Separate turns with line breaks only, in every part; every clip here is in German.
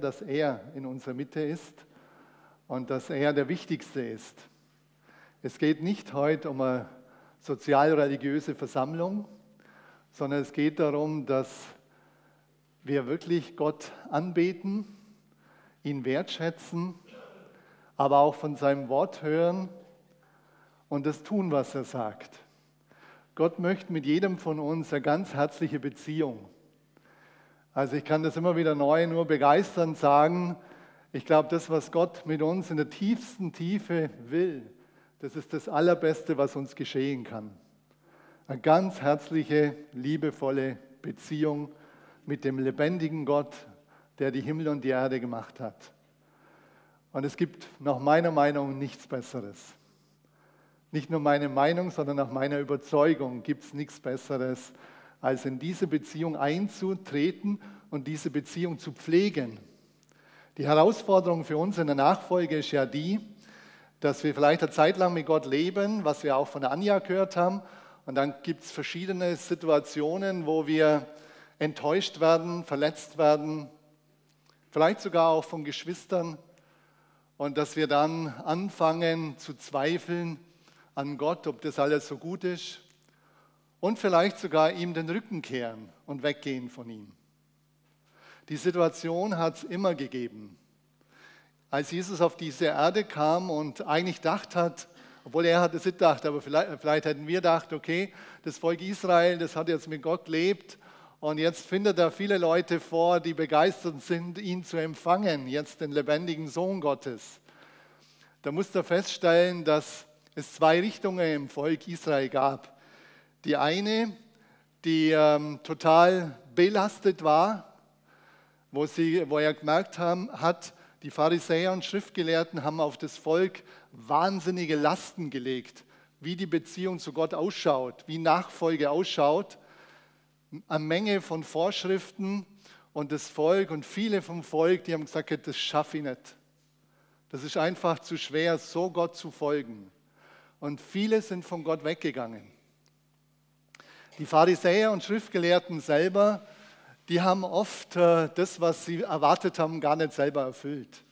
dass er in unserer Mitte ist und dass er der Wichtigste ist. Es geht nicht heute um eine sozial-religiöse Versammlung, sondern es geht darum, dass wir wirklich Gott anbeten, ihn wertschätzen, aber auch von seinem Wort hören und das tun, was er sagt. Gott möchte mit jedem von uns eine ganz herzliche Beziehung. Also ich kann das immer wieder neu nur begeisternd sagen. Ich glaube, das, was Gott mit uns in der tiefsten Tiefe will, das ist das Allerbeste, was uns geschehen kann. Eine ganz herzliche, liebevolle Beziehung mit dem lebendigen Gott, der die Himmel und die Erde gemacht hat. Und es gibt nach meiner Meinung nichts Besseres. Nicht nur meine Meinung, sondern nach meiner Überzeugung gibt es nichts Besseres, als in diese Beziehung einzutreten und diese Beziehung zu pflegen. Die Herausforderung für uns in der Nachfolge ist ja die, dass wir vielleicht eine Zeit lang mit Gott leben, was wir auch von Anja gehört haben. Und dann gibt es verschiedene Situationen, wo wir enttäuscht werden, verletzt werden, vielleicht sogar auch von Geschwistern. Und dass wir dann anfangen zu zweifeln an Gott, ob das alles so gut ist und vielleicht sogar ihm den Rücken kehren und weggehen von ihm. Die Situation hat es immer gegeben. Als Jesus auf diese Erde kam und eigentlich gedacht hat, obwohl er hat es nicht gedacht, aber vielleicht, vielleicht hätten wir gedacht, okay, das Volk Israel, das hat jetzt mit Gott gelebt und jetzt findet er viele Leute vor, die begeistert sind, ihn zu empfangen, jetzt den lebendigen Sohn Gottes. Da muss er feststellen, dass es zwei Richtungen im Volk Israel gab. Die eine, die ähm, total belastet war, wo, sie, wo er gemerkt haben, hat, die Pharisäer und Schriftgelehrten haben auf das Volk wahnsinnige Lasten gelegt, wie die Beziehung zu Gott ausschaut, wie Nachfolge ausschaut. Eine Menge von Vorschriften und das Volk und viele vom Volk, die haben gesagt, das schaffe ich nicht. Das ist einfach zu schwer, so Gott zu folgen. Und viele sind von Gott weggegangen. Die Pharisäer und Schriftgelehrten selber, die haben oft äh, das, was sie erwartet haben, gar nicht selber erfüllt.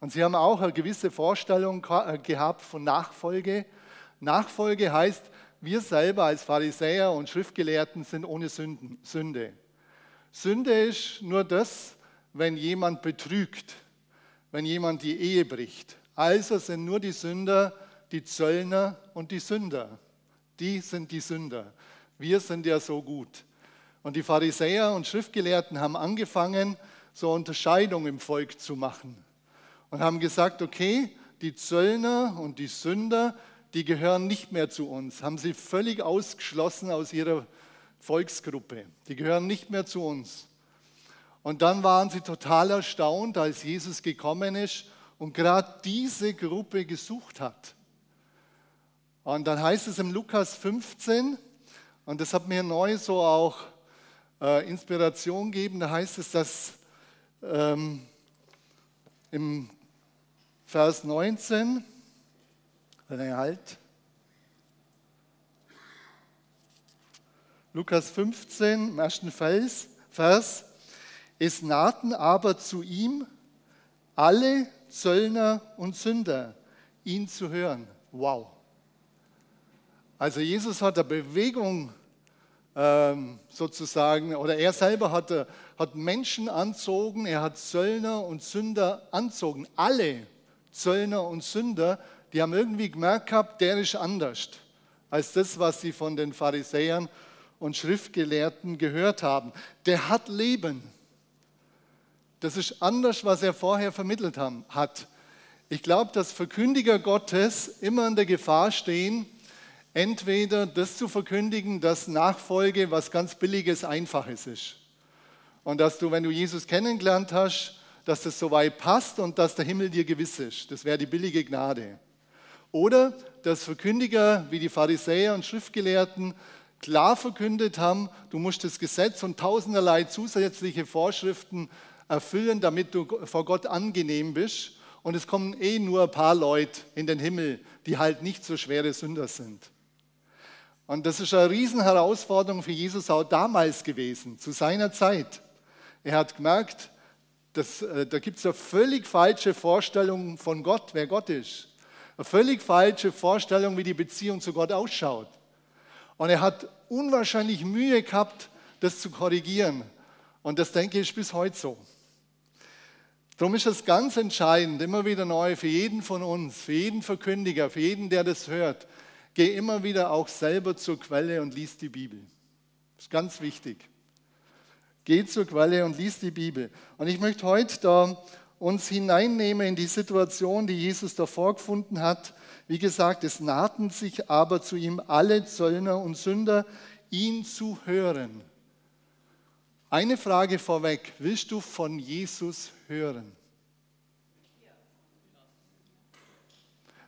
Und sie haben auch eine gewisse Vorstellung äh, gehabt von Nachfolge. Nachfolge heißt, wir selber als Pharisäer und Schriftgelehrten sind ohne Sünden, Sünde. Sünde ist nur das, wenn jemand betrügt, wenn jemand die Ehe bricht. Also sind nur die Sünder die Zöllner und die Sünder. Die sind die Sünder. Wir sind ja so gut. Und die Pharisäer und Schriftgelehrten haben angefangen, so Unterscheidung im Volk zu machen. Und haben gesagt, okay, die Zöllner und die Sünder, die gehören nicht mehr zu uns. Haben sie völlig ausgeschlossen aus ihrer Volksgruppe. Die gehören nicht mehr zu uns. Und dann waren sie total erstaunt, als Jesus gekommen ist und gerade diese Gruppe gesucht hat. Und dann heißt es im Lukas 15, und das hat mir neu so auch äh, Inspiration gegeben, da heißt es, dass ähm, im Vers 19, wenn halt, Lukas 15, im ersten Vers, Vers, es nahten aber zu ihm alle Zöllner und Sünder, ihn zu hören. Wow. Also Jesus hat eine Bewegung ähm, sozusagen, oder er selber hat, hat Menschen anzogen, er hat Zöllner und Sünder anzogen. Alle Zöllner und Sünder, die haben irgendwie gemerkt gehabt, der ist anders als das, was sie von den Pharisäern und Schriftgelehrten gehört haben. Der hat Leben. Das ist anders, was er vorher vermittelt haben, hat. Ich glaube, dass Verkündiger Gottes immer in der Gefahr stehen, entweder das zu verkündigen, dass Nachfolge was ganz Billiges, Einfaches ist. Und dass du, wenn du Jesus kennengelernt hast, dass das so weit passt und dass der Himmel dir gewiss ist. Das wäre die billige Gnade. Oder dass Verkündiger wie die Pharisäer und Schriftgelehrten klar verkündet haben, du musst das Gesetz und tausenderlei zusätzliche Vorschriften erfüllen, damit du vor Gott angenehm bist. Und es kommen eh nur ein paar Leute in den Himmel, die halt nicht so schwere Sünder sind. Und das ist eine Riesenherausforderung für Jesus auch damals gewesen, zu seiner Zeit. Er hat gemerkt, das, äh, da gibt es eine völlig falsche Vorstellung von Gott, wer Gott ist. Eine völlig falsche Vorstellung, wie die Beziehung zu Gott ausschaut. Und er hat unwahrscheinlich Mühe gehabt, das zu korrigieren. Und das denke ich bis heute so. Darum ist es ganz entscheidend, immer wieder neu für jeden von uns, für jeden Verkündiger, für jeden, der das hört, geh immer wieder auch selber zur Quelle und lies die Bibel. Das ist ganz wichtig. Geh zur Quelle und lies die Bibel. Und ich möchte heute da uns hineinnehmen in die Situation, die Jesus da vorgefunden hat. Wie gesagt, es nahten sich aber zu ihm alle Zöllner und Sünder, ihn zu hören. Eine Frage vorweg, willst du von Jesus hören?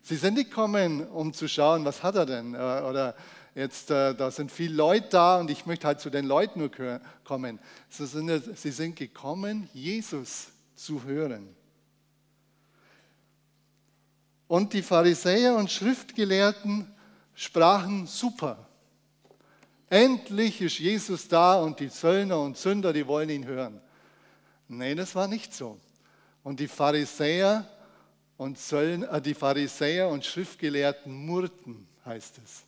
Sie sind nicht gekommen, um zu schauen, was hat er denn? Äh, oder jetzt, äh, da sind viele Leute da und ich möchte halt zu den Leuten nur kommen. Sie sind, sie sind gekommen, Jesus zu hören. Und die Pharisäer und Schriftgelehrten sprachen super. Endlich ist Jesus da und die Zöllner und Sünder, die wollen ihn hören. Nein, das war nicht so. Und die Pharisäer und Zöllner, äh, die Pharisäer und Schriftgelehrten murrten, heißt es.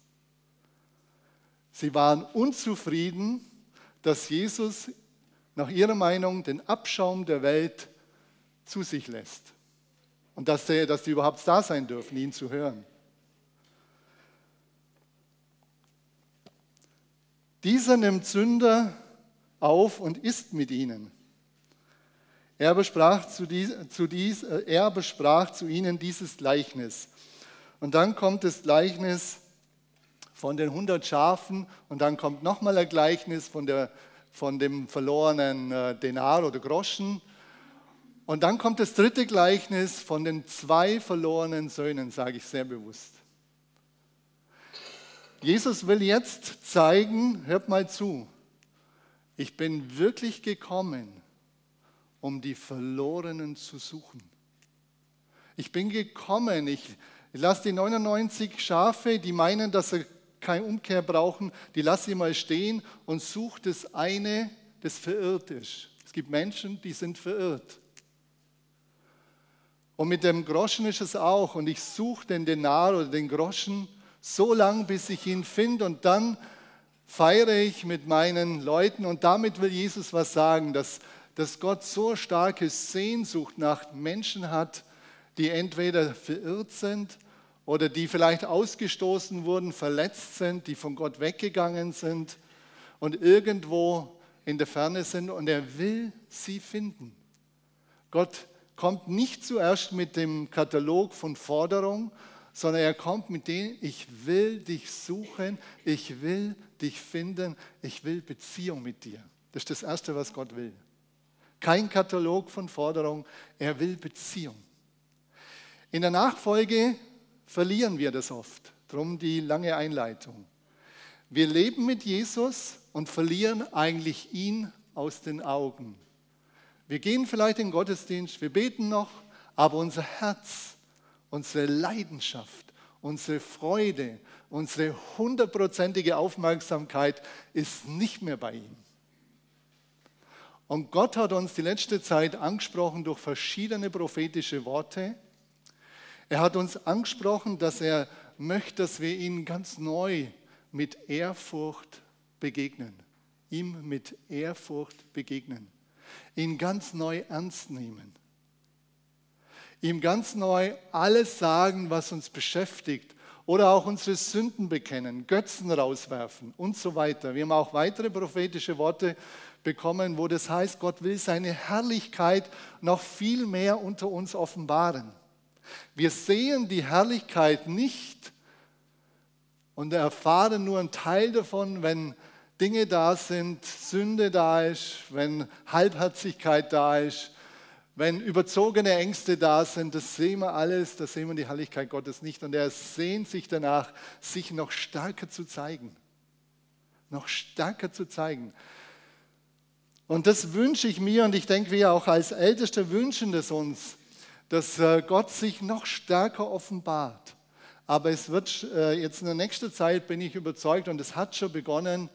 Sie waren unzufrieden, dass Jesus nach ihrer Meinung den Abschaum der Welt zu sich lässt. Und dass, sie, dass sie überhaupt da sein dürfen, ihn zu hören. Dieser nimmt Sünder auf und isst mit ihnen. Er besprach zu, dies, zu dies, äh, er besprach zu ihnen dieses Gleichnis. Und dann kommt das Gleichnis von den 100 Schafen und dann kommt nochmal ein Gleichnis von, der, von dem verlorenen äh, Denar oder Groschen. Und dann kommt das dritte Gleichnis von den zwei verlorenen Söhnen, sage ich sehr bewusst. Jesus will jetzt zeigen, hört mal zu, ich bin wirklich gekommen, um die Verlorenen zu suchen. Ich bin gekommen, ich, lasse die 99 Schafe, die meinen, dass sie keine Umkehr brauchen, die lasse ich mal stehen und suche das eine, das verirrt ist. Es gibt Menschen, die sind verirrt. Und mit dem Groschen ist es auch. Und ich suche den Denar oder den Groschen so lang, bis ich ihn finde und dann feiere ich mit meinen Leuten und damit will Jesus was sagen, dass, dass Gott so starke Sehnsucht nach Menschen hat, die entweder verirrt sind oder die vielleicht ausgestoßen wurden, verletzt sind, die von Gott weggegangen sind und irgendwo in der Ferne sind und er will sie finden. Gott kommt nicht zuerst mit dem Katalog von Forderungen, sondern er kommt mit dem, ich will dich suchen, ich will dich finden, ich will Beziehung mit dir. Das ist das Erste, was Gott will. Kein Katalog von Forderungen, er will Beziehung. In der Nachfolge verlieren wir das oft, darum die lange Einleitung. Wir leben mit Jesus und verlieren eigentlich ihn aus den Augen. Wir gehen vielleicht in den Gottesdienst, wir beten noch, aber unser Herz unsere Leidenschaft, unsere Freude, unsere hundertprozentige Aufmerksamkeit ist nicht mehr bei ihm. Und Gott hat uns die letzte Zeit angesprochen durch verschiedene prophetische Worte. Er hat uns angesprochen, dass er möchte, dass wir ihn ganz neu mit Ehrfurcht begegnen. Ihm mit Ehrfurcht begegnen. Ihn ganz neu ernst nehmen ihm ganz neu alles sagen, was uns beschäftigt oder auch unsere Sünden bekennen, Götzen rauswerfen und so weiter. Wir haben auch weitere prophetische Worte bekommen, wo das heißt, Gott will seine Herrlichkeit noch viel mehr unter uns offenbaren. Wir sehen die Herrlichkeit nicht und erfahren nur einen Teil davon, wenn Dinge da sind, Sünde da ist, wenn Halbherzigkeit da ist, wenn überzogene Ängste da sind, das sehen wir alles, das sehen wir die Herrlichkeit Gottes nicht. Und er sehnt sich danach, sich noch stärker zu zeigen. Noch stärker zu zeigen. Und das wünsche ich mir und ich denke, wir auch als Älteste wünschen es uns, dass äh, Gott sich noch stärker offenbart. Aber es wird äh, jetzt in der nächsten Zeit, bin ich überzeugt, und es hat schon begonnen,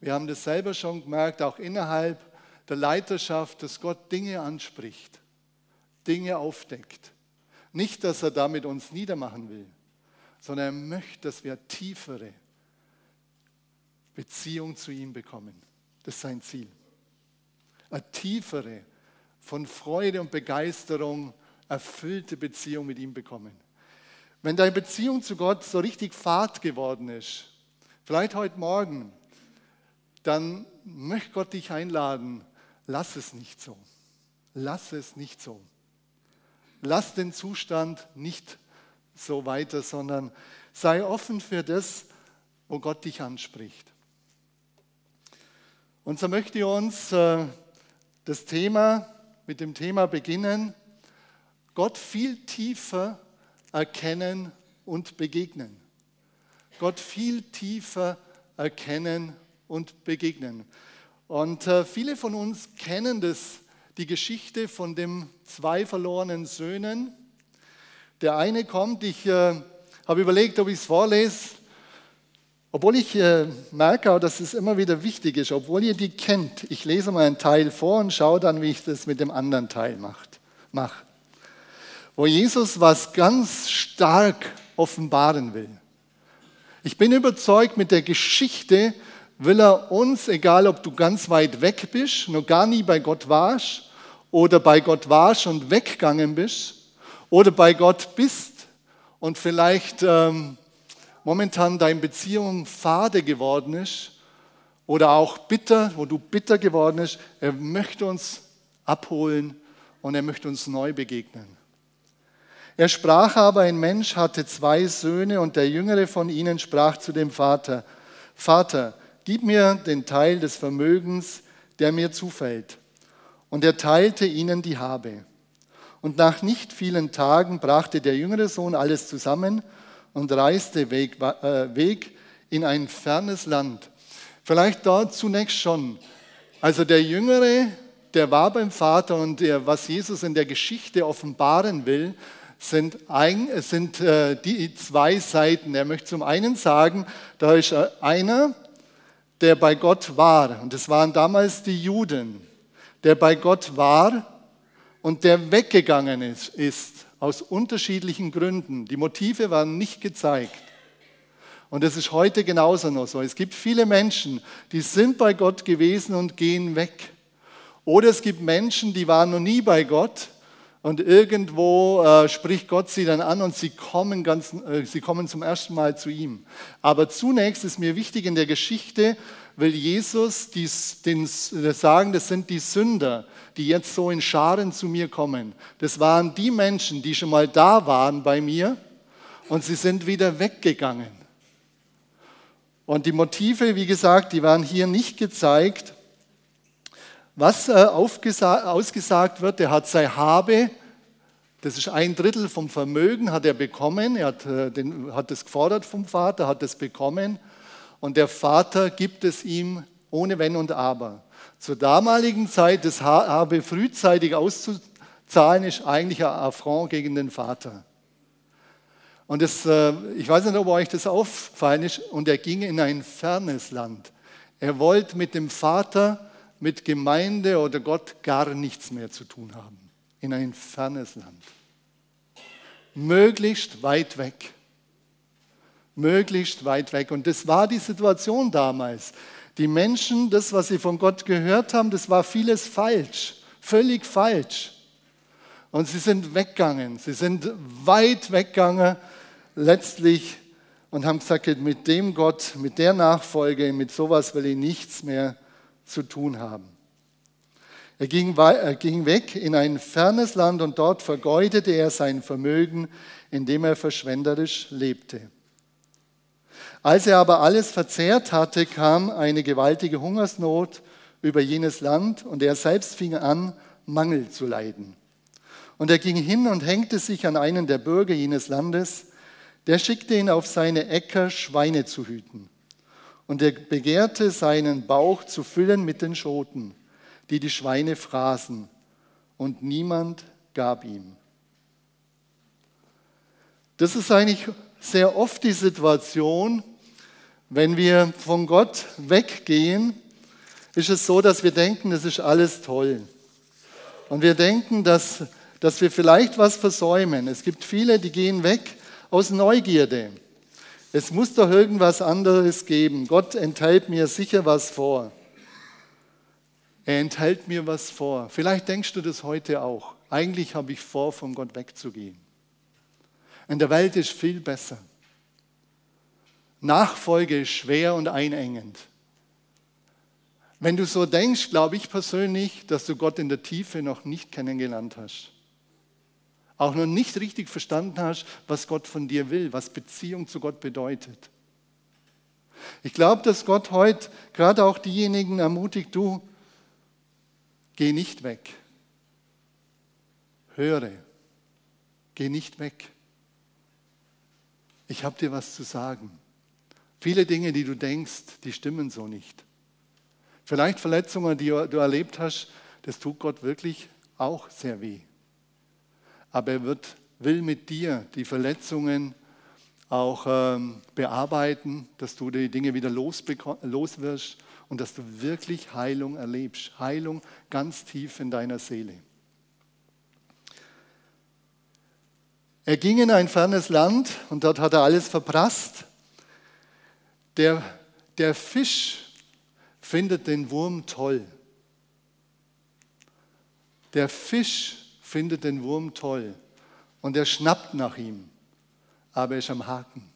wir haben das selber schon gemerkt, auch innerhalb der Leiterschaft, dass Gott Dinge anspricht, Dinge aufdeckt. Nicht, dass er damit uns niedermachen will, sondern er möchte, dass wir tiefere Beziehung zu ihm bekommen. Das ist sein Ziel. Eine tiefere, von Freude und Begeisterung erfüllte Beziehung mit ihm bekommen. Wenn deine Beziehung zu Gott so richtig Fahrt geworden ist, vielleicht heute Morgen, dann möchte Gott dich einladen, lass es nicht so. Lass es nicht so. Lass den Zustand nicht so weiter, sondern sei offen für das, wo Gott dich anspricht. Und so möchte ich uns äh, das Thema mit dem Thema beginnen, Gott viel tiefer erkennen und begegnen. Gott viel tiefer erkennen und begegnen. Und äh, viele von uns kennen das, die Geschichte von den zwei verlorenen Söhnen. Der eine kommt, ich äh, habe überlegt, ob ich es vorlese, obwohl ich äh, merke, dass es immer wieder wichtig ist, obwohl ihr die kennt. Ich lese mal einen Teil vor und schaue dann, wie ich das mit dem anderen Teil mache. Wo Jesus was ganz stark offenbaren will. Ich bin überzeugt, mit der Geschichte will er uns, egal ob du ganz weit weg bist, noch gar nie bei Gott warst, oder bei Gott warst und weggegangen bist, oder bei Gott bist und vielleicht ähm, momentan deine Beziehung fade geworden ist, oder auch bitter, wo du bitter geworden bist, er möchte uns abholen und er möchte uns neu begegnen. Er sprach aber, ein Mensch hatte zwei Söhne und der jüngere von ihnen sprach zu dem Vater, Vater, gib mir den Teil des Vermögens, der mir zufällt. Und er teilte ihnen die Habe. Und nach nicht vielen Tagen brachte der jüngere Sohn alles zusammen und reiste Weg, äh, Weg in ein fernes Land. Vielleicht dort zunächst schon. Also der Jüngere, der war beim Vater und der, was Jesus in der Geschichte offenbaren will, sind, ein, sind äh, die zwei Seiten. Er möchte zum einen sagen, da ist äh, einer, der bei Gott war. Und das waren damals die Juden. Der bei Gott war und der weggegangen ist, ist aus unterschiedlichen Gründen. Die Motive waren nicht gezeigt. Und das ist heute genauso noch so. Es gibt viele Menschen, die sind bei Gott gewesen und gehen weg. Oder es gibt Menschen, die waren noch nie bei Gott und irgendwo äh, spricht Gott sie dann an und sie kommen, ganz, äh, sie kommen zum ersten Mal zu ihm. Aber zunächst ist mir wichtig in der Geschichte, will Jesus dies, den, sagen, das sind die Sünder, die jetzt so in Scharen zu mir kommen. Das waren die Menschen, die schon mal da waren bei mir und sie sind wieder weggegangen. Und die Motive, wie gesagt, die waren hier nicht gezeigt. Was äh, ausgesagt wird, er hat sein Habe, das ist ein Drittel vom Vermögen, hat er bekommen. Er hat, äh, den, hat es gefordert vom Vater, hat es bekommen. Und der Vater gibt es ihm ohne Wenn und Aber. Zur damaligen Zeit, das Habe frühzeitig auszuzahlen, ist eigentlich ein Affront gegen den Vater. Und das, äh, ich weiß nicht, ob euch das aufgefallen ist. Und er ging in ein fernes Land. Er wollte mit dem Vater mit Gemeinde oder Gott gar nichts mehr zu tun haben. In ein fernes Land. Möglichst weit weg. Möglichst weit weg. Und das war die Situation damals. Die Menschen, das, was sie von Gott gehört haben, das war vieles falsch. Völlig falsch. Und sie sind weggegangen. Sie sind weit weggegangen letztlich und haben gesagt, mit dem Gott, mit der Nachfolge, mit sowas will ich nichts mehr zu tun haben. Er ging, er ging weg in ein fernes Land und dort vergeudete er sein Vermögen, indem er verschwenderisch lebte. Als er aber alles verzehrt hatte, kam eine gewaltige Hungersnot über jenes Land und er selbst fing an, Mangel zu leiden. Und er ging hin und hängte sich an einen der Bürger jenes Landes, der schickte ihn auf seine Äcker, Schweine zu hüten und er begehrte seinen Bauch zu füllen mit den Schoten, die die Schweine fraßen, und niemand gab ihm. Das ist eigentlich sehr oft die Situation, wenn wir von Gott weggehen. ist es so, dass wir denken, das ist alles toll. Und wir denken, dass, dass wir vielleicht was versäumen. Es gibt viele, die gehen weg aus Neugierde. Es muss doch irgendwas anderes geben. Gott enthält mir sicher was vor. Er enthält mir was vor. Vielleicht denkst du das heute auch. Eigentlich habe ich vor, von Gott wegzugehen. In der Welt ist viel besser. Nachfolge ist schwer und einengend. Wenn du so denkst, glaube ich persönlich, dass du Gott in der Tiefe noch nicht kennengelernt hast. Auch noch nicht richtig verstanden hast, was Gott von dir will, was Beziehung zu Gott bedeutet. Ich glaube, dass Gott heute gerade auch diejenigen ermutigt, du, geh nicht weg. Höre, geh nicht weg. Ich habe dir was zu sagen. Viele Dinge, die du denkst, die stimmen so nicht. Vielleicht Verletzungen, die du erlebt hast, das tut Gott wirklich auch sehr weh. Aber er wird, will mit dir die Verletzungen auch ähm, bearbeiten, dass du die Dinge wieder los wirst und dass du wirklich Heilung erlebst. Heilung ganz tief in deiner Seele. Er ging in ein fernes Land und dort hat er alles verprasst. Der, der Fisch findet den Wurm toll. Der Fisch findet den Wurm toll und er schnappt nach ihm, aber er ist am Haken.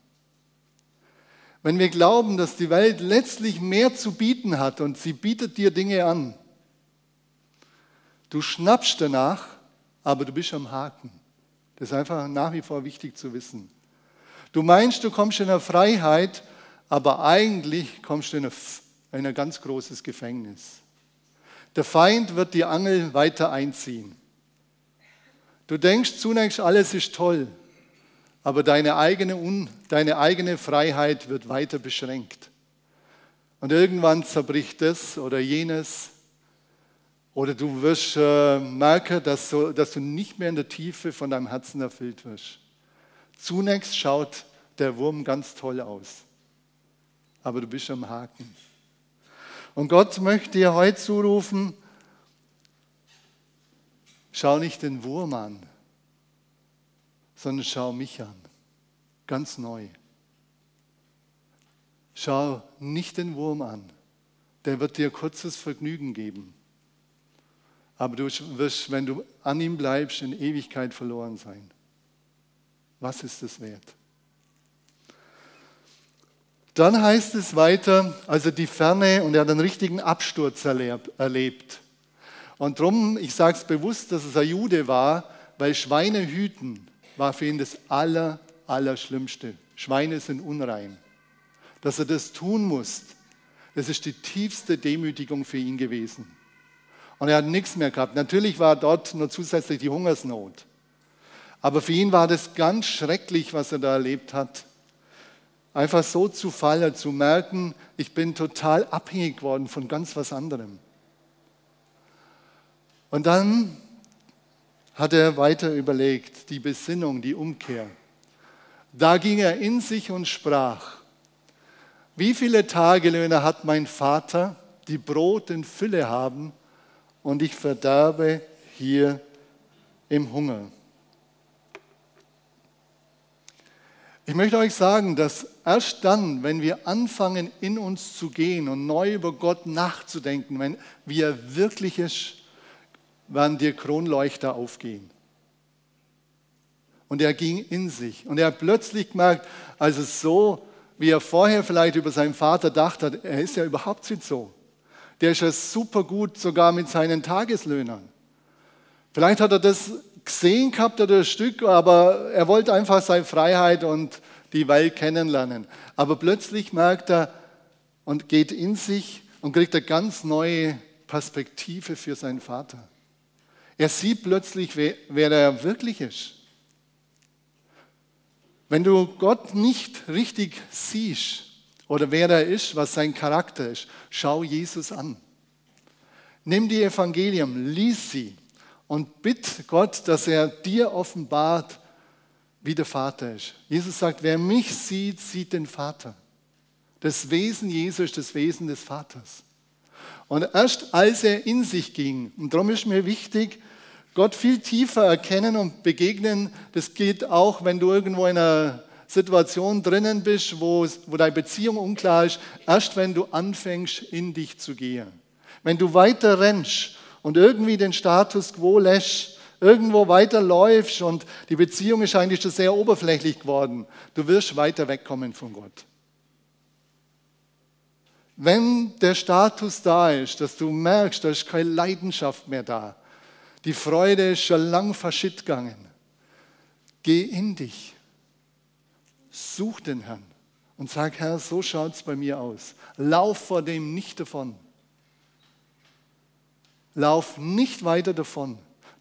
Wenn wir glauben, dass die Welt letztlich mehr zu bieten hat und sie bietet dir Dinge an, du schnappst danach, aber du bist am Haken. Das ist einfach nach wie vor wichtig zu wissen. Du meinst, du kommst in eine Freiheit, aber eigentlich kommst du in in ein ganz großes Gefängnis. Der Feind wird die Angel weiter einziehen. Du denkst zunächst, alles ist toll, aber deine eigene, deine eigene Freiheit wird weiter beschränkt. Und irgendwann zerbricht es oder jenes. Oder du wirst äh, merken, dass, so, dass du nicht mehr in der Tiefe von deinem Herzen erfüllt wirst. Zunächst schaut der Wurm ganz toll aus, aber du bist am Haken. Und Gott möchte dir heute zurufen, schau nicht den Wurm an, sondern schau mich an, ganz neu. Schau nicht den Wurm an, der wird dir kurzes Vergnügen geben. Aber du wirst, wenn du an ihm bleibst, in Ewigkeit verloren sein. Was ist es wert? Dann heißt es weiter, also die Ferne, und er hat einen richtigen Absturz erlebt. Und darum, ich sage es bewusst, dass es ein Jude war, weil Schweine hüten war für ihn das Aller, Allerschlimmste. Schweine sind unrein. Dass er das tun muss, das ist die tiefste Demütigung für ihn gewesen. Und er hat nichts mehr gehabt. Natürlich war dort nur zusätzlich die Hungersnot. Aber für ihn war das ganz schrecklich, was er da erlebt hat einfach so zu fallen, zu merken, ich bin total abhängig geworden von ganz was anderem. Und dann hat er weiter überlegt, die Besinnung, die Umkehr. Da ging er in sich und sprach, wie viele Tagelöhne hat mein Vater, die Brot in Fülle haben, und ich verderbe hier im Hunger. Ich möchte euch sagen, dass erst dann, wenn wir anfangen, in uns zu gehen und neu über Gott nachzudenken, wenn wie er wirklich ist, werden dir Kronleuchter aufgehen. Und er ging in sich. Und er hat plötzlich gemerkt, also so, wie er vorher vielleicht über seinen Vater dachte, er ist ja überhaupt nicht so. Der ist ja super gut sogar mit seinen Tageslöhnern. Vielleicht hat er das gesehen gehabt oder ein Stück, aber er wollte einfach seine Freiheit und die Welt kennenlernen. Aber plötzlich merkt er und geht in sich und kriegt eine ganz neue Perspektive für seinen Vater. Er sieht plötzlich, wer er wirklich ist. Wenn du Gott nicht richtig siehst oder wer er ist, was sein Charakter ist, schau Jesus an. Nimm die Evangelium, lies sie und bitt Gott, dass er dir offenbart, wie der Vater ist. Jesus sagt, wer mich sieht, sieht den Vater. Das Wesen Jesu ist das Wesen des Vaters. Und erst als er in sich ging, und darum ist mir wichtig, Gott viel tiefer erkennen und begegnen, das geht auch, wenn du irgendwo in einer Situation drinnen bist, wo, wo deine Beziehung unklar ist, erst wenn du anfängst, in dich zu gehen. Wenn du weiter rennst und irgendwie den Status quo lässt, irgendwo weiterläufst und die Beziehung ist eigentlich schon sehr oberflächlich geworden, du wirst weiter wegkommen von Gott. Wenn der Status da ist, dass du merkst, da ist keine Leidenschaft mehr da, die Freude ist schon lang verschütt gegangen, geh in dich. Such den Herrn und sag, Herr, so schaut es bei mir aus. Lauf vor dem nicht davon. Lauf nicht weiter davon.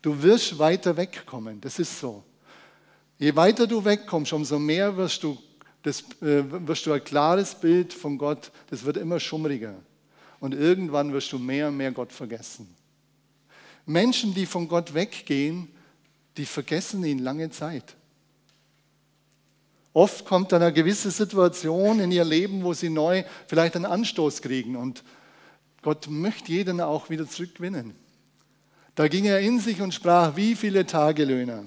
Du wirst weiter wegkommen. Das ist so. Je weiter du wegkommst, umso mehr wirst du, das, äh, wirst du ein klares Bild von Gott. Das wird immer schummriger. Und irgendwann wirst du mehr und mehr Gott vergessen. Menschen, die von Gott weggehen, die vergessen ihn lange Zeit. Oft kommt dann eine gewisse Situation in ihr Leben, wo sie neu vielleicht einen Anstoß kriegen und Gott möchte jeden auch wieder zurückgewinnen. Da ging er in sich und sprach, wie viele Tagelöhner.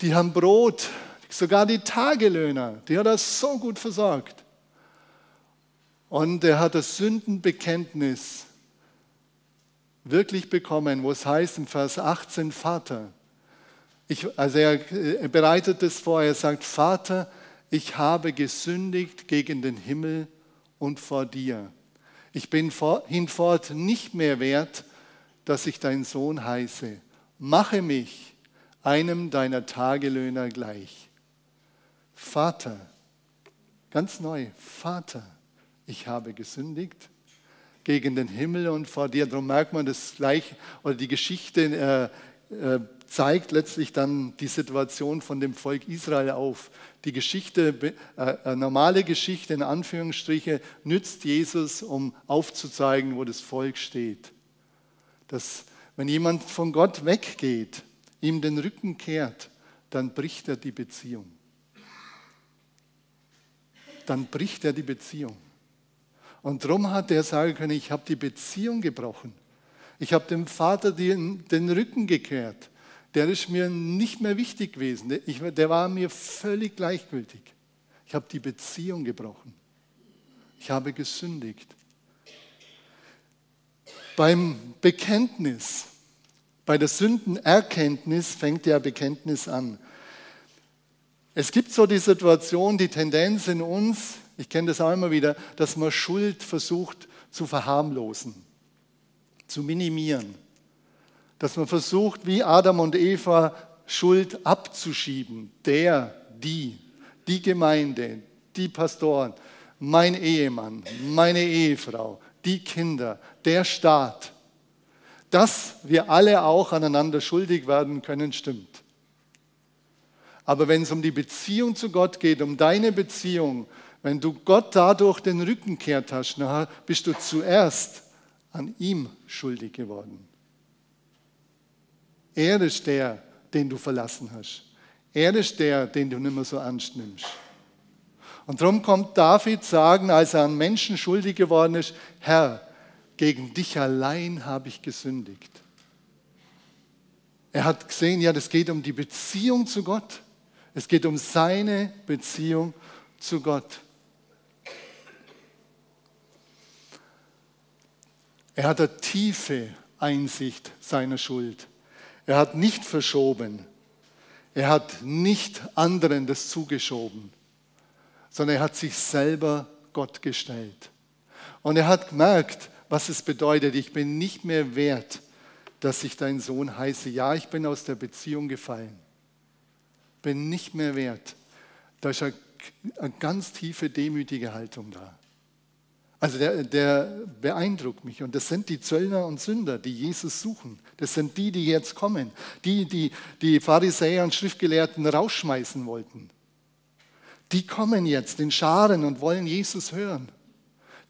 Die haben Brot, sogar die Tagelöhner, die hat er so gut versorgt. Und er hat das Sündenbekenntnis wirklich bekommen, wo es heißt im Vers 18, Vater, ich, also er, er bereitet es vor, er sagt, Vater, ich habe gesündigt gegen den Himmel und vor dir. Ich bin hinfort nicht mehr wert, dass ich dein Sohn heiße. Mache mich einem deiner Tagelöhner gleich. Vater, ganz neu, Vater, ich habe gesündigt gegen den Himmel und vor dir. Darum merkt man das gleich, oder die Geschichte äh, äh, zeigt letztlich dann die Situation von dem Volk Israel auf. Die Geschichte, äh, normale Geschichte in Anführungsstriche, nützt Jesus, um aufzuzeigen, wo das Volk steht. Dass wenn jemand von Gott weggeht, ihm den Rücken kehrt, dann bricht er die Beziehung. Dann bricht er die Beziehung. Und darum hat er sagen können, ich habe die Beziehung gebrochen. Ich habe dem Vater den, den Rücken gekehrt der ist mir nicht mehr wichtig gewesen. Ich, der war mir völlig gleichgültig. Ich habe die Beziehung gebrochen. Ich habe gesündigt. Beim Bekenntnis, bei der Sündenerkenntnis fängt der Bekenntnis an. Es gibt so die Situation, die Tendenz in uns, ich kenne das auch immer wieder, dass man Schuld versucht zu verharmlosen, zu minimieren dass man versucht, wie Adam und Eva Schuld abzuschieben. Der, die, die Gemeinde, die Pastoren, mein Ehemann, meine Ehefrau, die Kinder, der Staat. Dass wir alle auch aneinander schuldig werden können, stimmt. Aber wenn es um die Beziehung zu Gott geht, um deine Beziehung, wenn du Gott dadurch den Rücken kehrt hast, bist du zuerst an ihm schuldig geworden. Er ist der, den du verlassen hast. Er ist der, den du nicht mehr so ernst nimmst. Und darum kommt David sagen, als er an Menschen schuldig geworden ist, Herr, gegen dich allein habe ich gesündigt. Er hat gesehen, ja, das geht um die Beziehung zu Gott. Es geht um seine Beziehung zu Gott. Er hat eine tiefe Einsicht seiner Schuld. Er hat nicht verschoben. Er hat nicht anderen das zugeschoben, sondern er hat sich selber Gott gestellt. Und er hat gemerkt, was es bedeutet, ich bin nicht mehr wert, dass ich dein Sohn heiße. Ja, ich bin aus der Beziehung gefallen. Bin nicht mehr wert. Da ist eine, ganz tiefe, demütige Haltung da. Also der, der, beeindruckt mich. Und das sind die Zöllner und Sünder, die Jesus suchen. Das sind die, die jetzt kommen. Die, die die Pharisäer und Schriftgelehrten rausschmeißen wollten. Die kommen jetzt in Scharen und wollen Jesus hören.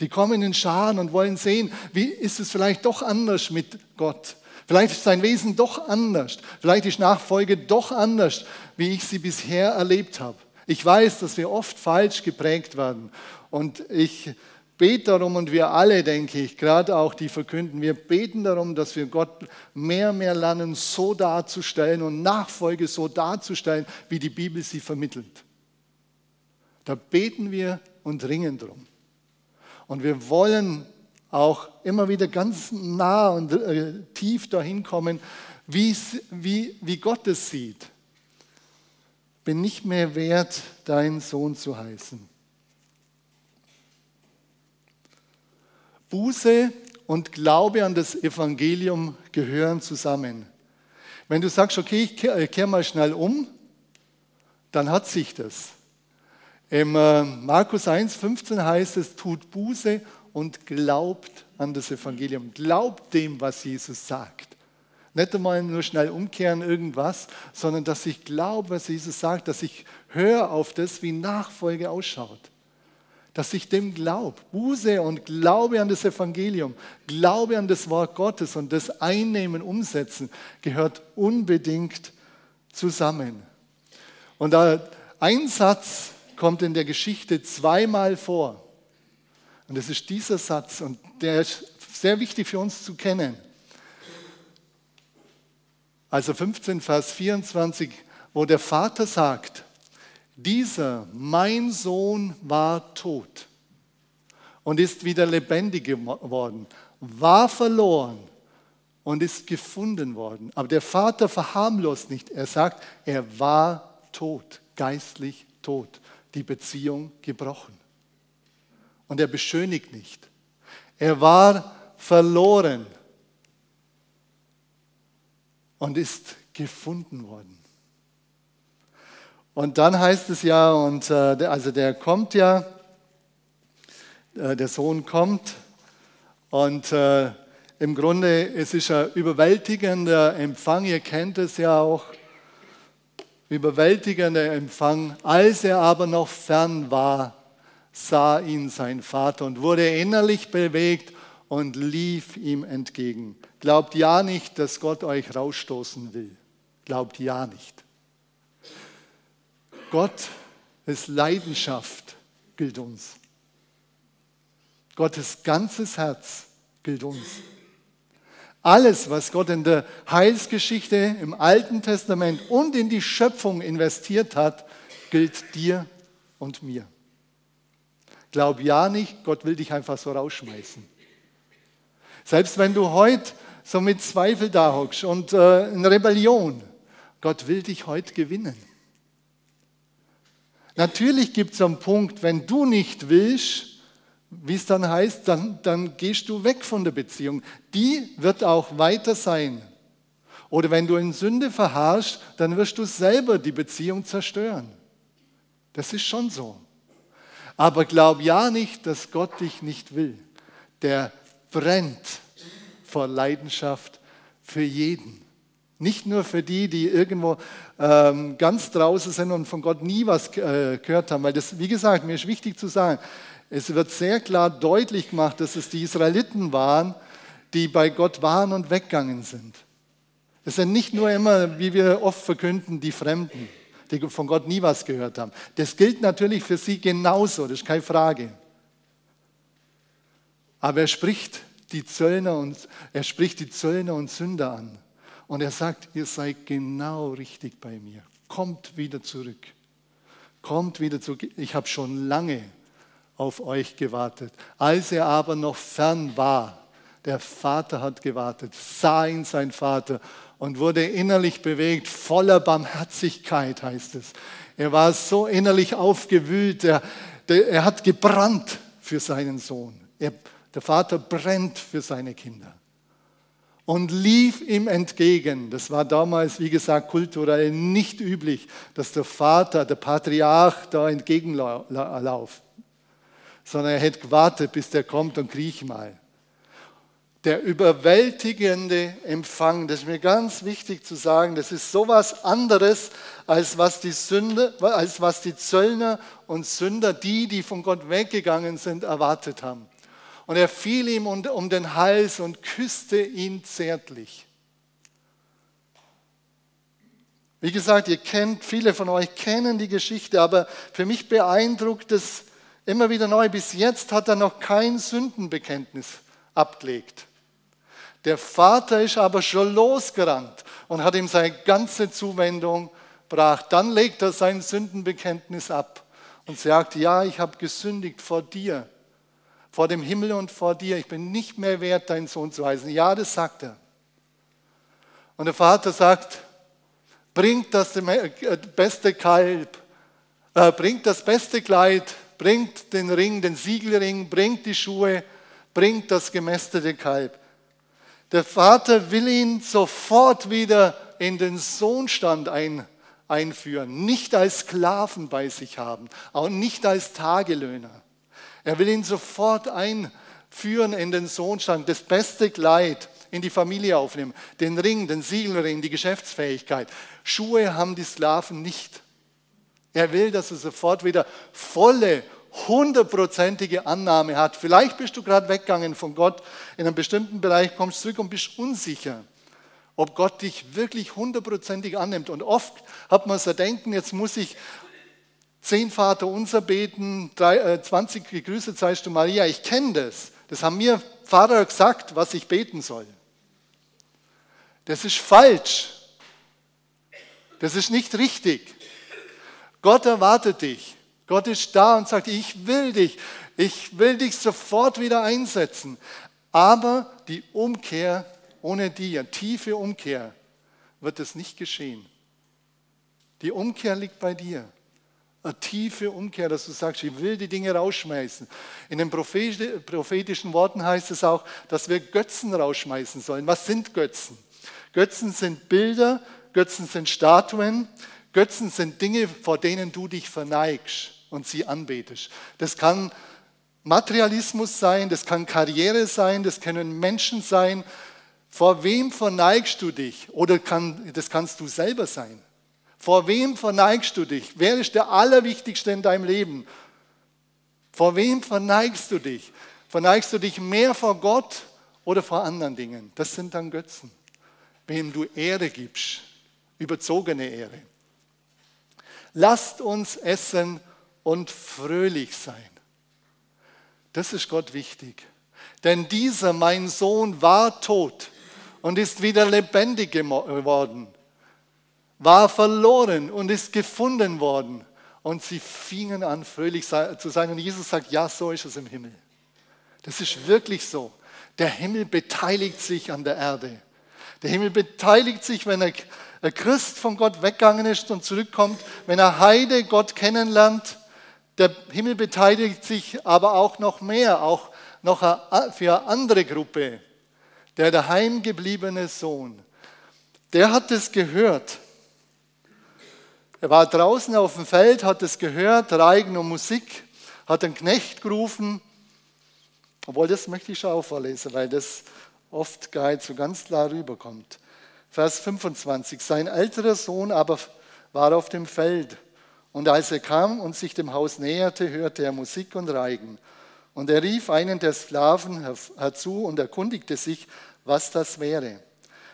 Die kommen in Scharen und wollen sehen, wie ist es vielleicht doch anders mit Gott. Vielleicht ist sein Wesen doch anders. Vielleicht ist Nachfolge doch anders, wie ich sie bisher erlebt habe. Ich weiß, dass wir oft falsch geprägt werden. Und ich bete darum und wir alle, denke ich, gerade auch die verkünden, wir beten darum, dass wir Gott mehr, mehr lernen, so darzustellen und Nachfolge so darzustellen, wie die Bibel sie vermittelt. Da beten wir und ringen drum. Und wir wollen auch immer wieder ganz nah und äh, tief dahin kommen, wie, wie Gott es sieht. Bin nicht mehr wert, dein Sohn zu heißen. Buße und Glaube an das Evangelium gehören zusammen. Wenn du sagst, okay, ich kehre kehr mal schnell um, dann hat sich das. Im äh, Markus 1,15 heißt es, tut Buße und glaubt an das Evangelium. Glaubt dem, was Jesus sagt. Nicht einmal nur schnell umkehren irgendwas, sondern dass ich glaube, was Jesus sagt, dass ich höre auf das, wie Nachfolge ausschaut dass ich dem glaube. Buße und Glaube an das Evangelium, Glaube an das Wort Gottes und das Einnehmen, Umsetzen gehört unbedingt zusammen. Und ein Satz kommt in der Geschichte zweimal vor. Und das ist dieser Satz und der ist sehr wichtig für uns zu kennen. Also 15, Vers 24, wo der Vater sagt, dieser, mein Sohn, war tot und ist wieder lebendig geworden, war verloren und ist gefunden worden. Aber der Vater verharmlost nicht. Er sagt, er war tot, geistlich tot, die Beziehung gebrochen. Und er beschönigt nicht. Er war verloren und ist gefunden worden. Und dann heißt es ja, und äh, also der kommt ja, äh, der Sohn kommt und äh, im Grunde es ist ein überwältigender Empfang, ihr kennt es ja auch, überwältigender Empfang. Als er aber noch fern war, sah ihn sein Vater und wurde innerlich bewegt und lief ihm entgegen. Glaubt ja nicht, dass Gott euch rausstoßen will. Glaubt ja nicht. Gottes Leidenschaft gilt uns. Gottes ganzes Herz gilt uns. Alles, was Gott in der Heilsgeschichte im Alten Testament und in die Schöpfung investiert hat, gilt dir und mir. Glaub ja nicht, Gott will dich einfach so rausschmeißen. Selbst wenn du heute so mit Zweifel da hockst und äh, in Rebellion, Gott will dich heute gewinnen. Natürlich gibt es einen Punkt, wenn du nicht willst, wie es dann heißt, dann, dann gehst du weg von der Beziehung. Die wird auch weiter sein. Oder wenn du in Sünde verharrst, dann wirst du selber die Beziehung zerstören. Das ist schon so. Aber glaub ja nicht, dass Gott dich nicht will. Der brennt vor Leidenschaft für jeden. Nicht nur für die, die irgendwo ähm, ganz draußen sind und von Gott nie was äh, gehört haben, weil das, wie gesagt, mir ist wichtig zu sagen, es wird sehr klar deutlich gemacht, dass es die Israeliten waren, die bei Gott waren und weggegangen sind. Es sind nicht nur immer, wie wir oft verkünden, die Fremden, die von Gott nie was gehört haben. Das gilt natürlich für sie genauso, das ist keine Frage. Aber er spricht die Zöllner und er spricht die Zöllner und Sünder an. Und er sagt, ihr seid genau richtig bei mir. Kommt wieder zurück. Kommt wieder zurück. Ich habe schon lange auf euch gewartet. Als er aber noch fern war, der Vater hat gewartet, sah ihn sein Vater und wurde innerlich bewegt, voller Barmherzigkeit heißt es. Er war so innerlich aufgewühlt, er, er hat gebrannt für seinen Sohn. Er, der Vater brennt für seine Kinder und lief ihm entgegen. Das war damals, wie gesagt, kulturell nicht üblich, dass der Vater, der Patriarch da entgegenlauft, sondern er hätte gewartet, bis der kommt und kriech mal. Der überwältigende Empfang, das ist mir ganz wichtig zu sagen, das ist sowas anderes, als was die Sünder, als was die Zöllner und Sünder, die, die von Gott weggegangen sind, erwartet haben. Und er fiel ihm um den Hals und küsste ihn zärtlich. Wie gesagt, ihr kennt, viele von euch kennen die Geschichte, aber für mich beeindruckt es Immer wieder neu. Bis jetzt hat er noch kein Sündenbekenntnis abgelegt. Der Vater ist aber schon losgerannt und hat ihm seine ganze Zuwendung gebracht. Dann legt er sein Sündenbekenntnis ab und sagt, ja, ich habe gesündigt vor dir, vor dem Himmel und vor dir. Ich bin nicht mehr wert, deinen Sohn zu heißen. Ja, das sagt er. Und der Vater sagt, bringt das äh, beste Kalb, äh, bringt das beste Kleid, bringt den Ring, den Siegelring, bringt die Schuhe, bringt das gemästete Kalb. Der Vater will ihn sofort wieder in den Sohnstand ein, einführen, nicht als Sklaven bei sich haben, auch nicht als Tagelöhner. Er will ihn sofort einführen in den Sohnstand, das beste Kleid in die Familie aufnehmen, den Ring, den Siegelring, die Geschäftsfähigkeit. Schuhe haben die Sklaven nicht. Er will, dass er sofort wieder volle, hundertprozentige Annahme hat. Vielleicht bist du gerade weggegangen von Gott in einem bestimmten Bereich, kommst zurück und bist unsicher, ob Gott dich wirklich hundertprozentig annimmt. Und oft hat man so denken, jetzt muss ich zehn Vater unser beten, 20 äh, gegrüßet seist du Maria. Ich kenne das. Das haben mir Vater gesagt, was ich beten soll. Das ist falsch. Das ist nicht richtig. Gott erwartet dich. Gott ist da und sagt, ich will dich. Ich will dich sofort wieder einsetzen. Aber die Umkehr ohne dir, tiefe Umkehr, wird es nicht geschehen. Die Umkehr liegt bei dir. Eine tiefe Umkehr, dass du sagst, ich will die Dinge rausschmeißen. In den prophetischen Worten heißt es auch, dass wir Götzen rausschmeißen sollen. Was sind Götzen? Götzen sind Bilder, Götzen sind Statuen, Götzen sind Dinge, vor denen du dich verneigst und sie anbetest. Das kann Materialismus sein, das kann Karriere sein, das können Menschen sein. Vor wem verneigst du dich? Oder kann, das kannst du selber sein. Vor wem verneigst du dich? Wer ist der Allerwichtigste in deinem Leben? Vor wem verneigst du dich? Verneigst du dich mehr vor Gott oder vor anderen Dingen? Das sind dann Götzen wem du Ehre gibst, überzogene Ehre. Lasst uns essen und fröhlich sein. Das ist Gott wichtig. Denn dieser, mein Sohn, war tot und ist wieder lebendig geworden, war verloren und ist gefunden worden. Und sie fingen an, fröhlich zu sein. Und Jesus sagt, ja, so ist es im Himmel. Das ist wirklich so. Der Himmel beteiligt sich an der Erde. Der Himmel beteiligt sich, wenn ein Christ von Gott weggegangen ist und zurückkommt, wenn er Heide Gott kennenlernt. Der Himmel beteiligt sich aber auch noch mehr, auch noch für eine andere Gruppe. Der daheimgebliebene Sohn, der hat es gehört. Er war draußen auf dem Feld, hat es gehört, Reigen und Musik, hat einen Knecht gerufen. Obwohl, das möchte ich schon auch vorlesen, weil das oft gar nicht so ganz klar rüberkommt. Vers 25. Sein älterer Sohn aber war auf dem Feld. Und als er kam und sich dem Haus näherte, hörte er Musik und Reigen. Und er rief einen der Sklaven herzu und erkundigte sich, was das wäre.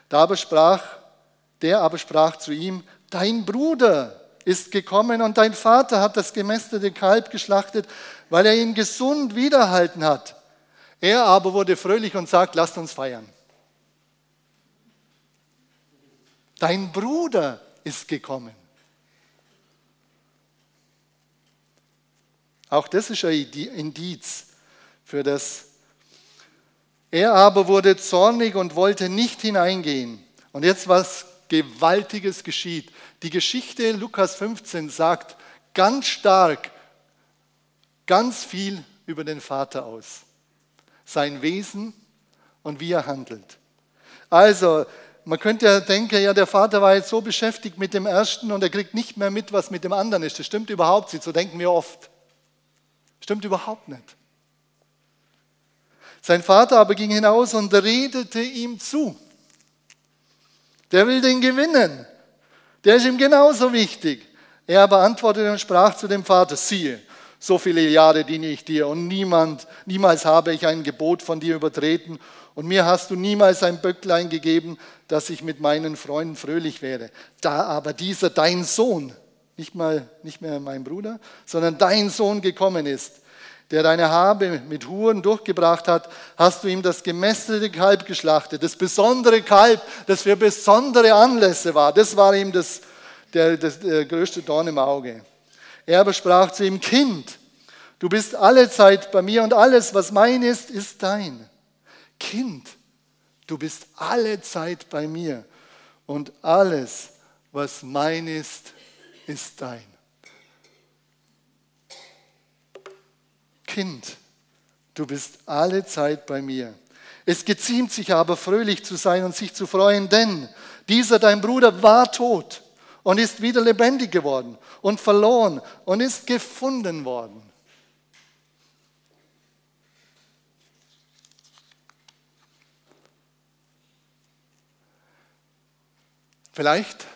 Da aber sprach, der aber sprach zu ihm, dein Bruder ist gekommen und dein Vater hat das gemästete Kalb geschlachtet, weil er ihn gesund wiederhalten hat. Er aber wurde fröhlich und sagt, lasst uns feiern. Dein Bruder ist gekommen. Auch das ist ein Indiz für das. Er aber wurde zornig und wollte nicht hineingehen. Und jetzt was Gewaltiges geschieht. Die Geschichte in Lukas 15 sagt ganz stark, ganz viel über den Vater aus sein Wesen und wie er handelt. Also, man könnte ja denken, ja, der Vater war jetzt so beschäftigt mit dem Ersten und er kriegt nicht mehr mit, was mit dem anderen ist. Das stimmt überhaupt nicht, so denken wir oft. Stimmt überhaupt nicht. Sein Vater aber ging hinaus und redete ihm zu. Der will den gewinnen. Der ist ihm genauso wichtig. Er aber antwortete und sprach zu dem Vater, siehe, so viele Jahre diene ich dir und niemand, niemals habe ich ein Gebot von dir übertreten und mir hast du niemals ein Böcklein gegeben, dass ich mit meinen Freunden fröhlich wäre. Da aber dieser dein Sohn, nicht mal nicht mehr mein Bruder, sondern dein Sohn gekommen ist,
der deine Habe mit Huren durchgebracht hat, hast du ihm das gemästete Kalb geschlachtet, das besondere Kalb, das für besondere Anlässe war. Das war ihm das, der, das, der größte Dorn im Auge. Er aber sprach zu ihm, Kind, du bist alle Zeit bei mir und alles, was mein ist, ist dein. Kind, du bist alle Zeit bei mir und alles, was mein ist, ist dein. Kind, du bist alle Zeit bei mir. Es geziemt sich aber fröhlich zu sein und sich zu freuen, denn dieser dein Bruder war tot und ist wieder lebendig geworden und verloren und ist gefunden worden. Vielleicht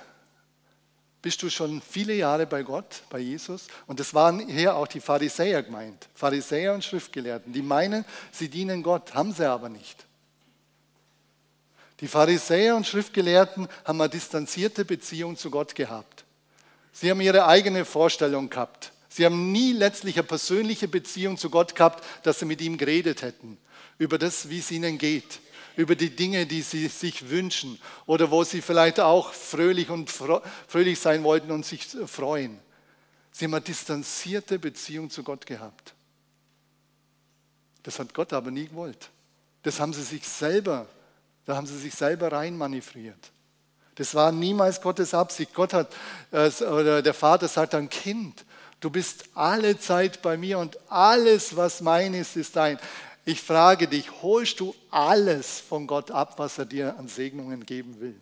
bist du schon viele Jahre bei Gott, bei Jesus. Und das waren hier auch die Pharisäer gemeint. Pharisäer und Schriftgelehrten. Die meinen, sie dienen Gott, haben sie aber nicht. Die Pharisäer und Schriftgelehrten haben eine distanzierte Beziehung zu Gott gehabt. Sie haben ihre eigene Vorstellung gehabt. Sie haben nie letztlich eine persönliche Beziehung zu Gott gehabt, dass sie mit ihm geredet hätten. Über das, wie es ihnen geht über die Dinge, die sie sich wünschen oder wo sie vielleicht auch fröhlich und fröhlich sein wollten und sich freuen. Sie haben eine distanzierte Beziehung zu Gott gehabt. Das hat Gott aber nie gewollt. Das haben sie sich selber, da haben sie sich selber reinmanövriert. Das war niemals Gottes Absicht. Gott hat, äh, oder der Vater sagt dann, Kind, du bist alle Zeit bei mir und alles, was mein ist, ist dein. Ich frage dich, holst du alles von Gott ab, was er dir an Segnungen geben will?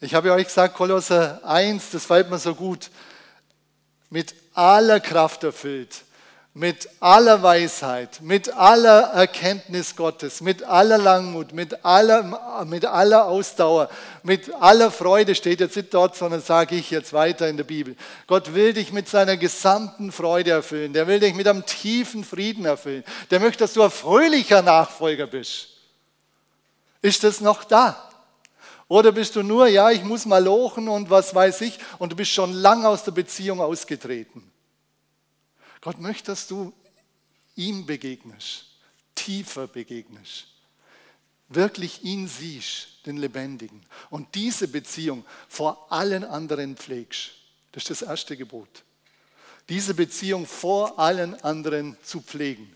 Ich habe euch gesagt, Kolosser 1, das fällt mir so gut, mit aller Kraft erfüllt mit aller Weisheit, mit aller Erkenntnis Gottes, mit aller Langmut, mit aller, mit aller Ausdauer, mit aller Freude steht jetzt nicht dort, sondern sage ich jetzt weiter in der Bibel. Gott will dich mit seiner gesamten Freude erfüllen. Der will dich mit einem tiefen Frieden erfüllen. Der möchte, dass du ein fröhlicher Nachfolger bist. Ist das noch da? Oder bist du nur, ja, ich muss mal lochen und was weiß ich, und du bist schon lang aus der Beziehung ausgetreten? Gott möchte, dass du ihm begegnest, tiefer begegnest, wirklich ihn siehst, den Lebendigen, und diese Beziehung vor allen anderen pflegst. Das ist das erste Gebot. Diese Beziehung vor allen anderen zu pflegen.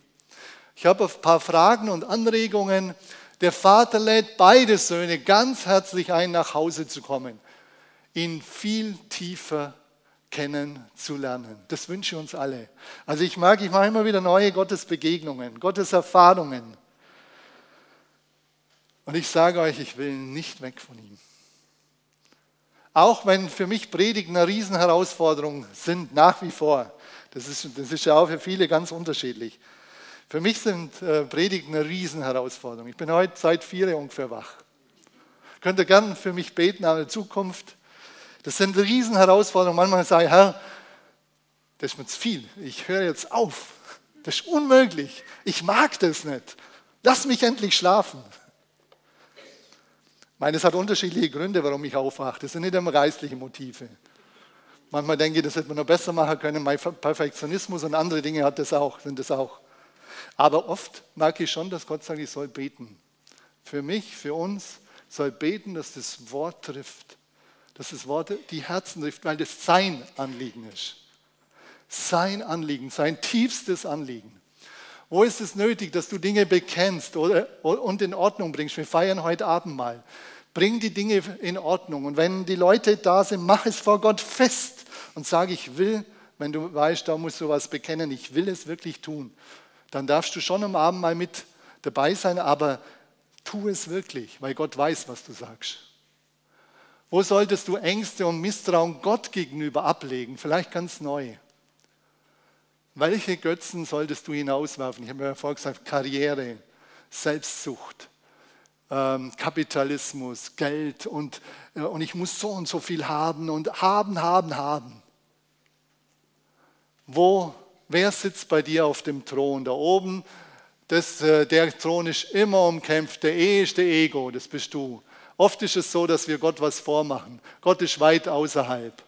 Ich habe ein paar Fragen und Anregungen. Der Vater lädt beide Söhne ganz herzlich ein, nach Hause zu kommen, ihn viel tiefer kennenzulernen. Das wünsche ich uns alle. Also ich mag, ich mache immer wieder neue Gottesbegegnungen, Gotteserfahrungen. Und ich sage euch, ich will nicht weg von ihm. Auch wenn für mich Predigten eine Riesenherausforderung sind, nach wie vor. Das ist, das ist ja auch für viele ganz unterschiedlich. Für mich sind äh, Predigten eine Riesenherausforderung. Ich bin heute seit vier ungefähr wach. Könnt ihr gerne für mich beten, aber in Zukunft das sind Riesenherausforderungen. Manchmal sage ich, Herr, das ist mir zu viel. Ich höre jetzt auf. Das ist unmöglich. Ich mag das nicht. Lass mich endlich schlafen. Ich meine, es hat unterschiedliche Gründe, warum ich aufwache. Das sind nicht immer geistliche Motive. Manchmal denke ich, das hätte man noch besser machen können. Mein Perfektionismus und andere Dinge hat das auch, sind das auch. Aber oft merke ich schon, dass Gott sagt, ich soll beten. Für mich, für uns, soll beten, dass das Wort trifft dass das Wort die Herzen trifft, weil das sein Anliegen ist. Sein Anliegen, sein tiefstes Anliegen. Wo ist es nötig, dass du Dinge bekennst oder, und in Ordnung bringst? Wir feiern heute Abend mal. Bring die Dinge in Ordnung. Und wenn die Leute da sind, mach es vor Gott fest und sag, ich will, wenn du weißt, da musst du was bekennen, ich will es wirklich tun. Dann darfst du schon am Abend mal mit dabei sein, aber tu es wirklich, weil Gott weiß, was du sagst. Wo solltest du Ängste und Misstrauen Gott gegenüber ablegen? Vielleicht ganz neu. Welche Götzen solltest du hinauswerfen? Ich habe ja vorher gesagt, Karriere, Selbstsucht, ähm, Kapitalismus, Geld und, äh, und ich muss so und so viel haben und haben, haben, haben. Wo, wer sitzt bei dir auf dem Thron? Da oben, das, äh, der Thron ist immer umkämpft, der E ist der Ego, das bist du. Oft ist es so, dass wir Gott was vormachen. Gott ist weit außerhalb.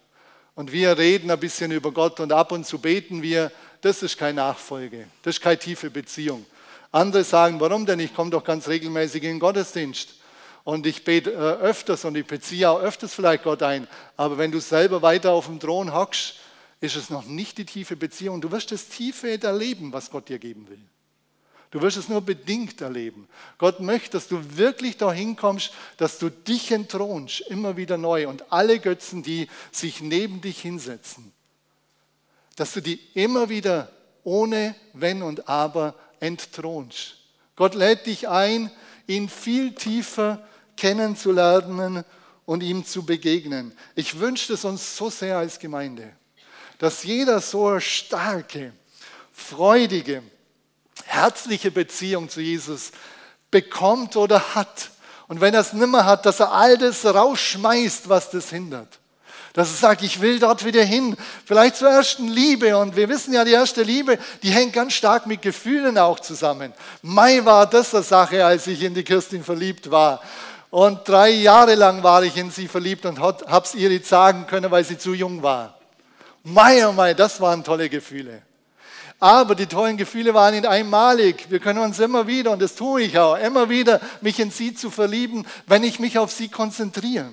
Und wir reden ein bisschen über Gott und ab und zu beten wir das ist keine Nachfolge, das ist keine tiefe Beziehung. Andere sagen, warum denn? Ich komme doch ganz regelmäßig in den Gottesdienst und ich bete äh, öfters und ich beziehe auch öfters vielleicht Gott ein. Aber wenn du selber weiter auf dem Thron hockst, ist es noch nicht die tiefe Beziehung. Du wirst das Tiefe erleben, was Gott dir geben will. Du wirst es nur bedingt erleben. Gott möchte, dass du wirklich dahin kommst, dass du dich entthronst, immer wieder neu. Und alle Götzen, die sich neben dich hinsetzen, dass du die immer wieder ohne Wenn und Aber entthronst. Gott lädt dich ein, ihn viel tiefer kennenzulernen und ihm zu begegnen. Ich wünsche es uns so sehr als Gemeinde, dass jeder so starke, freudige, herzliche Beziehung zu Jesus bekommt oder hat. Und wenn er es nimmer hat, dass er all das rausschmeißt, was das hindert. Dass er sagt, ich will dort wieder hin. Vielleicht zur ersten Liebe. Und wir wissen ja, die erste Liebe, die hängt ganz stark mit Gefühlen auch zusammen. Mai war das eine Sache, als ich in die Kirstin verliebt war. Und drei Jahre lang war ich in sie verliebt und habe es ihr nicht sagen können, weil sie zu jung war. Mai, oh Mai, das waren tolle Gefühle. Aber die tollen Gefühle waren nicht einmalig. Wir können uns immer wieder, und das tue ich auch, immer wieder mich in sie zu verlieben, wenn ich mich auf sie konzentriere.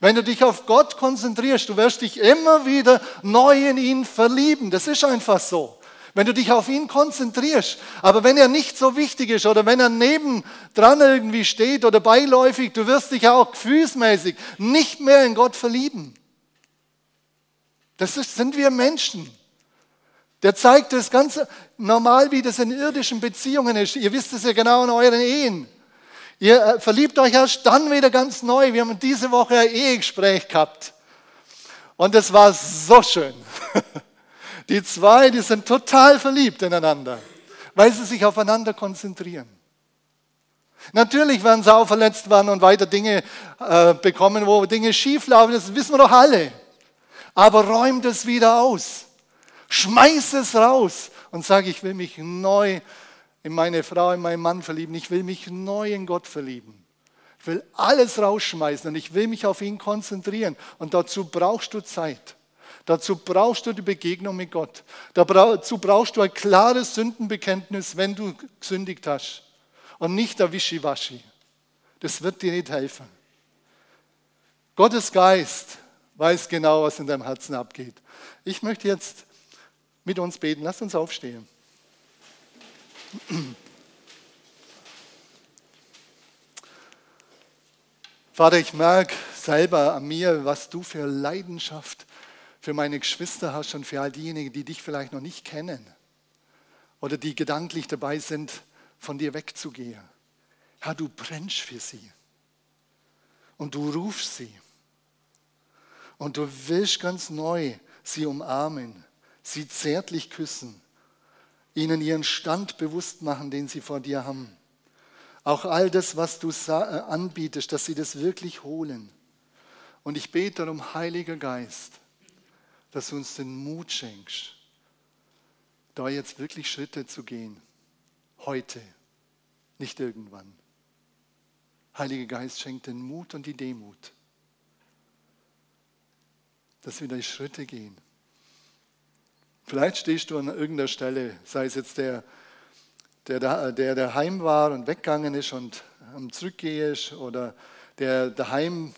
Wenn du dich auf Gott konzentrierst, du wirst dich immer wieder neu in ihn verlieben. Das ist einfach so. Wenn du dich auf ihn konzentrierst, aber wenn er nicht so wichtig ist oder wenn er nebendran irgendwie steht oder beiläufig, du wirst dich auch gefühlsmäßig nicht mehr in Gott verlieben. Das ist, sind wir Menschen. Der zeigt das ganz normal, wie das in irdischen Beziehungen ist. Ihr wisst es ja genau in euren Ehen. Ihr äh, verliebt euch erst dann wieder ganz neu. Wir haben diese Woche ein Ehegespräch gehabt. Und es war so schön. Die zwei, die sind total verliebt ineinander, weil sie sich aufeinander konzentrieren. Natürlich werden sie auch verletzt werden und weiter Dinge äh, bekommen, wo Dinge schieflaufen. Das wissen wir doch alle. Aber räumt es wieder aus. Schmeiß es raus und sag, ich will mich neu in meine Frau, in meinen Mann verlieben. Ich will mich neu in Gott verlieben. Ich will alles rausschmeißen und ich will mich auf ihn konzentrieren. Und dazu brauchst du Zeit. Dazu brauchst du die Begegnung mit Gott. Dazu brauchst du ein klares Sündenbekenntnis, wenn du gesündigt hast. Und nicht der Wischiwaschi. Das wird dir nicht helfen. Gottes Geist weiß genau, was in deinem Herzen abgeht. Ich möchte jetzt mit uns beten. Lass uns aufstehen. Vater, ich merke selber an mir, was du für Leidenschaft für meine Geschwister hast und für all diejenigen, die dich vielleicht noch nicht kennen oder die gedanklich dabei sind, von dir wegzugehen. Herr, du brennst für sie und du rufst sie und du willst ganz neu sie umarmen sie zärtlich küssen, ihnen ihren Stand bewusst machen, den sie vor dir haben. Auch all das, was du äh, anbietest, dass sie das wirklich holen. Und ich bete darum, Heiliger Geist, dass du uns den Mut schenkst, da jetzt wirklich Schritte zu gehen. Heute, nicht irgendwann. Heiliger Geist schenkt den Mut und die Demut, dass wir da Schritte gehen. Vielleicht stehst du an irgendeiner Stelle, sei es jetzt der, der, der daheim war und weggegangen ist und am Zurückgehen ist oder der daheim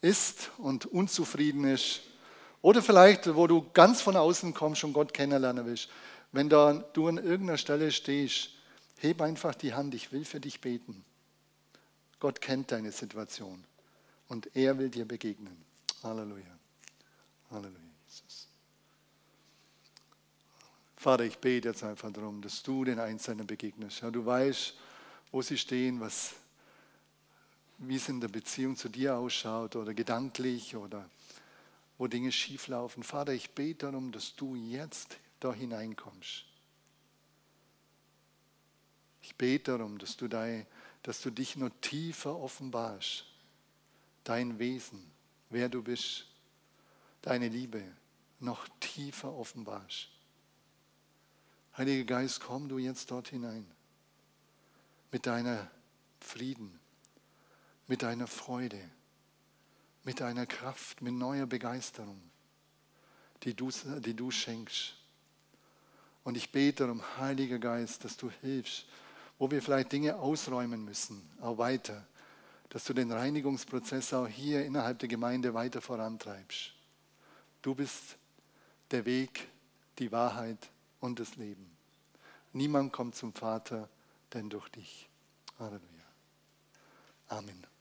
ist und unzufrieden ist. Oder vielleicht, wo du ganz von außen kommst und Gott kennenlernen willst. Wenn da du an irgendeiner Stelle stehst, heb einfach die Hand, ich will für dich beten. Gott kennt deine Situation und er will dir begegnen. Halleluja. Halleluja. Vater, ich bete jetzt einfach darum, dass du den Einzelnen begegnest. Ja, du weißt, wo sie stehen, was, wie es in der Beziehung zu dir ausschaut oder gedanklich oder wo Dinge schieflaufen. Vater, ich bete darum, dass du jetzt da hineinkommst. Ich bete darum, dass du, dein, dass du dich nur tiefer offenbarst, dein Wesen, wer du bist, deine Liebe noch tiefer offenbarst. Heiliger Geist, komm du jetzt dort hinein mit deiner Frieden, mit deiner Freude, mit deiner Kraft, mit neuer Begeisterung, die du, die du schenkst. Und ich bete darum, Heiliger Geist, dass du hilfst, wo wir vielleicht Dinge ausräumen müssen, auch weiter, dass du den Reinigungsprozess auch hier innerhalb der Gemeinde weiter vorantreibst. Du bist der Weg, die Wahrheit und das Leben. Niemand kommt zum Vater, denn durch dich. Halleluja. Amen.